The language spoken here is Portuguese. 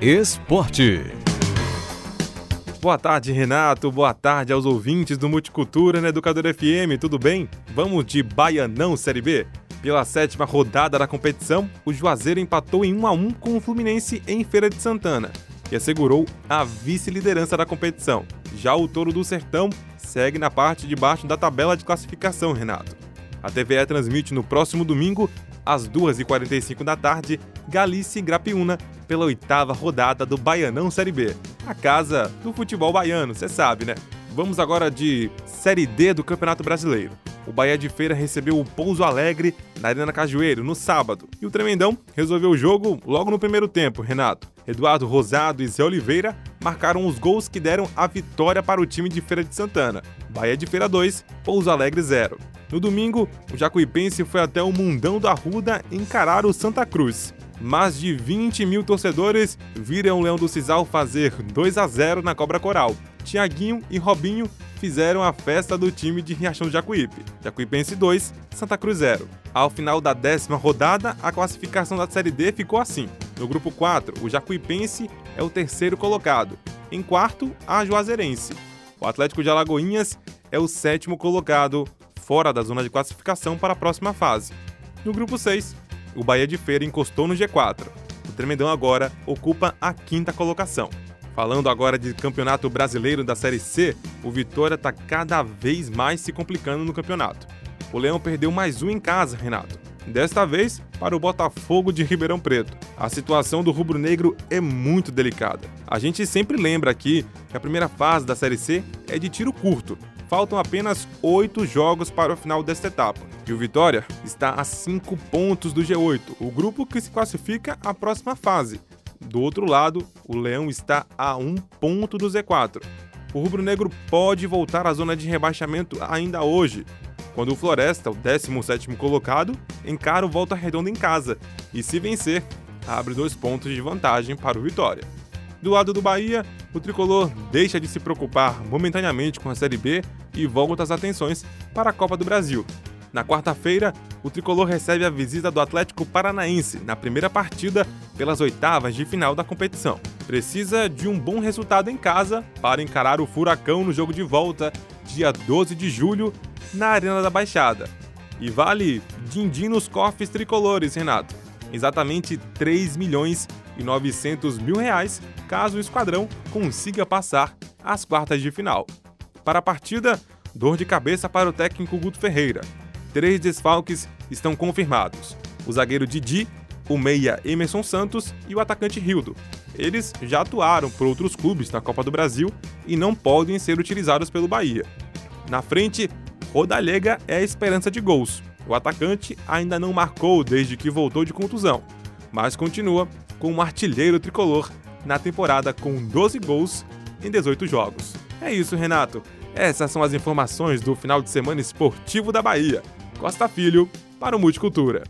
Esporte. Boa tarde, Renato. Boa tarde aos ouvintes do Multicultura na Educador FM. Tudo bem? Vamos de Baianão Série B? Pela sétima rodada da competição, o Juazeiro empatou em 1 a 1 com o Fluminense em Feira de Santana e assegurou a vice-liderança da competição. Já o Touro do Sertão segue na parte de baixo da tabela de classificação, Renato. A TVE transmite no próximo domingo, às 2h45 da tarde, Galícia e Grapiúna pela oitava rodada do Baianão Série B. A casa do futebol baiano, você sabe, né? Vamos agora de Série D do Campeonato Brasileiro. O Bahia de Feira recebeu o Pouso Alegre na Arena Cajueiro no sábado. E o Tremendão resolveu o jogo logo no primeiro tempo, Renato. Eduardo Rosado e Zé Oliveira marcaram os gols que deram a vitória para o time de Feira de Santana. Bahia de Feira 2, Pouso Alegre 0. No domingo, o Jacuipense foi até o Mundão da Ruda encarar o Santa Cruz. Mais de 20 mil torcedores viram o Leão do Cisal fazer 2 a 0 na Cobra Coral. Tiaguinho e Robinho fizeram a festa do time de Riachão do Jacuípe. Jacuipense 2, Santa Cruz 0. Ao final da décima rodada, a classificação da Série D ficou assim. No grupo 4, o Jacuipense é o terceiro colocado. Em quarto, a Juazeirense. O Atlético de Alagoinhas é o sétimo colocado, fora da zona de classificação para a próxima fase. No grupo 6, o Bahia de Feira encostou no G4. O Tremendão agora ocupa a quinta colocação. Falando agora de campeonato brasileiro da Série C, o Vitória está cada vez mais se complicando no campeonato. O Leão perdeu mais um em casa, Renato. Desta vez para o Botafogo de Ribeirão Preto. A situação do rubro-negro é muito delicada. A gente sempre lembra aqui que a primeira fase da Série C é de tiro curto, faltam apenas oito jogos para o final desta etapa. E o Vitória está a cinco pontos do G8, o grupo que se classifica à próxima fase. Do outro lado, o Leão está a um ponto do Z4. O rubro-negro pode voltar à zona de rebaixamento ainda hoje, quando o Floresta, o 17º colocado, encara o Volta Redonda em casa e, se vencer, abre dois pontos de vantagem para o Vitória. Do lado do Bahia, o tricolor deixa de se preocupar momentaneamente com a Série B e volta as atenções para a Copa do Brasil. Na quarta-feira, o tricolor recebe a visita do Atlético Paranaense na primeira partida pelas oitavas de final da competição. Precisa de um bom resultado em casa para encarar o Furacão no jogo de volta, dia 12 de julho, na Arena da Baixada. E vale din-din nos cofres tricolores, Renato. Exatamente 3 milhões e 900 mil reais caso o esquadrão consiga passar às quartas de final. Para a partida, dor de cabeça para o técnico Guto Ferreira. Três desfalques estão confirmados: o zagueiro Didi, o meia Emerson Santos e o atacante Rildo. Eles já atuaram por outros clubes na Copa do Brasil e não podem ser utilizados pelo Bahia. Na frente, Rodalega é a esperança de gols. O atacante ainda não marcou desde que voltou de contusão, mas continua como um artilheiro tricolor na temporada com 12 gols em 18 jogos. É isso, Renato. Essas são as informações do final de semana esportivo da Bahia. Costa Filho para o Multicultura.